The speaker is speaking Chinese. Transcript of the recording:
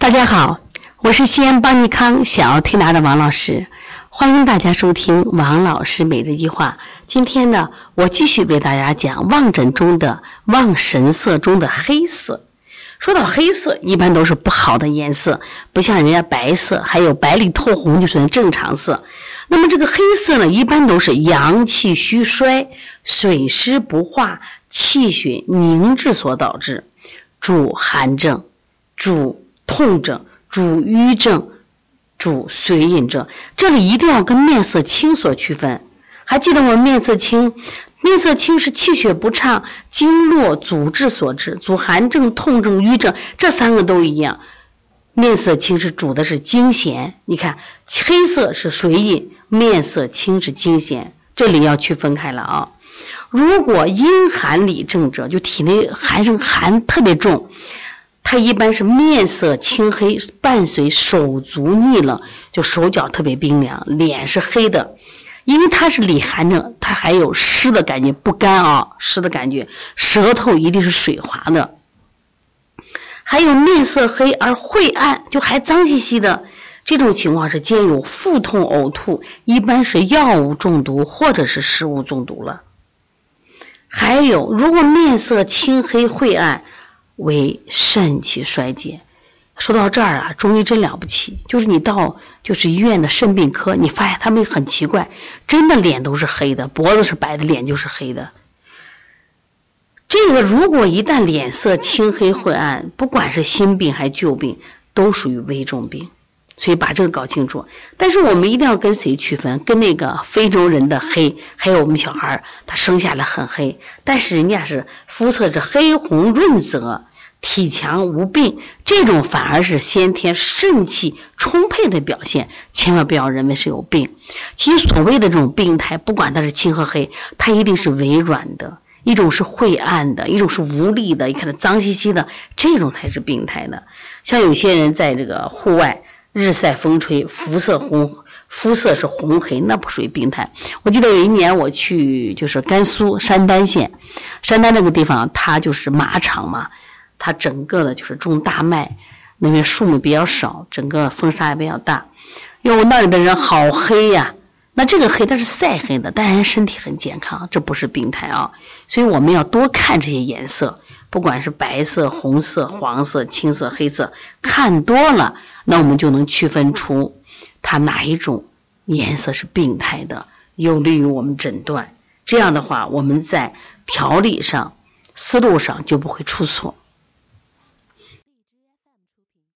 大家好，我是西安邦尼康小儿推拿的王老师，欢迎大家收听王老师每日一话。今天呢，我继续为大家讲望诊中的望神色中的黑色。说到黑色，一般都是不好的颜色，不像人家白色，还有白里透红就算正常色。那么这个黑色呢，一般都是阳气虚衰、水湿不化、气血凝滞所导致，主寒症，主。痛症、主瘀症、主水饮症，这里一定要跟面色青所区分。还记得我面色青，面色青是气血不畅、经络阻滞所致，主寒症、痛症、瘀症，这三个都一样。面色青是主的是经弦，你看黑色是水饮，面色青是经弦，这里要区分开了啊。如果阴寒里症者，就体内寒生寒特别重。他一般是面色青黑，伴随手足逆冷，就手脚特别冰凉，脸是黑的，因为他是里寒症，他还有湿的感觉，不干啊，湿的感觉，舌头一定是水滑的，还有面色黑而晦暗，就还脏兮兮的，这种情况是兼有腹痛、呕吐，一般是药物中毒或者是食物中毒了。还有，如果面色青黑晦暗。为肾气衰竭。说到这儿啊，中医真了不起。就是你到就是医院的肾病科，你发现他们很奇怪，真的脸都是黑的，脖子是白的，脸就是黑的。这个如果一旦脸色青黑晦暗，不管是新病还是旧病，都属于危重病。所以把这个搞清楚。但是我们一定要跟谁区分？跟那个非洲人的黑，还有我们小孩儿，他生下来很黑，但是人家是肤色是黑红润泽。体强无病，这种反而是先天肾气充沛的表现，千万不要认为是有病。其实所谓的这种病态，不管它是青和黑，它一定是微软的，一种是晦暗的，一种是无力的，你看它脏兮兮的，这种才是病态的。像有些人在这个户外日晒风吹，肤色红，肤色是红黑，那不属于病态。我记得有一年我去就是甘肃山丹县，山丹那个地方它就是马场嘛。它整个的就是种大麦，那边树木比较少，整个风沙也比较大。哟，那里的人好黑呀！那这个黑它是晒黑的，但人身体很健康，这不是病态啊。所以我们要多看这些颜色，不管是白色、红色、黄色、青色、黑色，看多了，那我们就能区分出它哪一种颜色是病态的，有利于我们诊断。这样的话，我们在调理上、思路上就不会出错。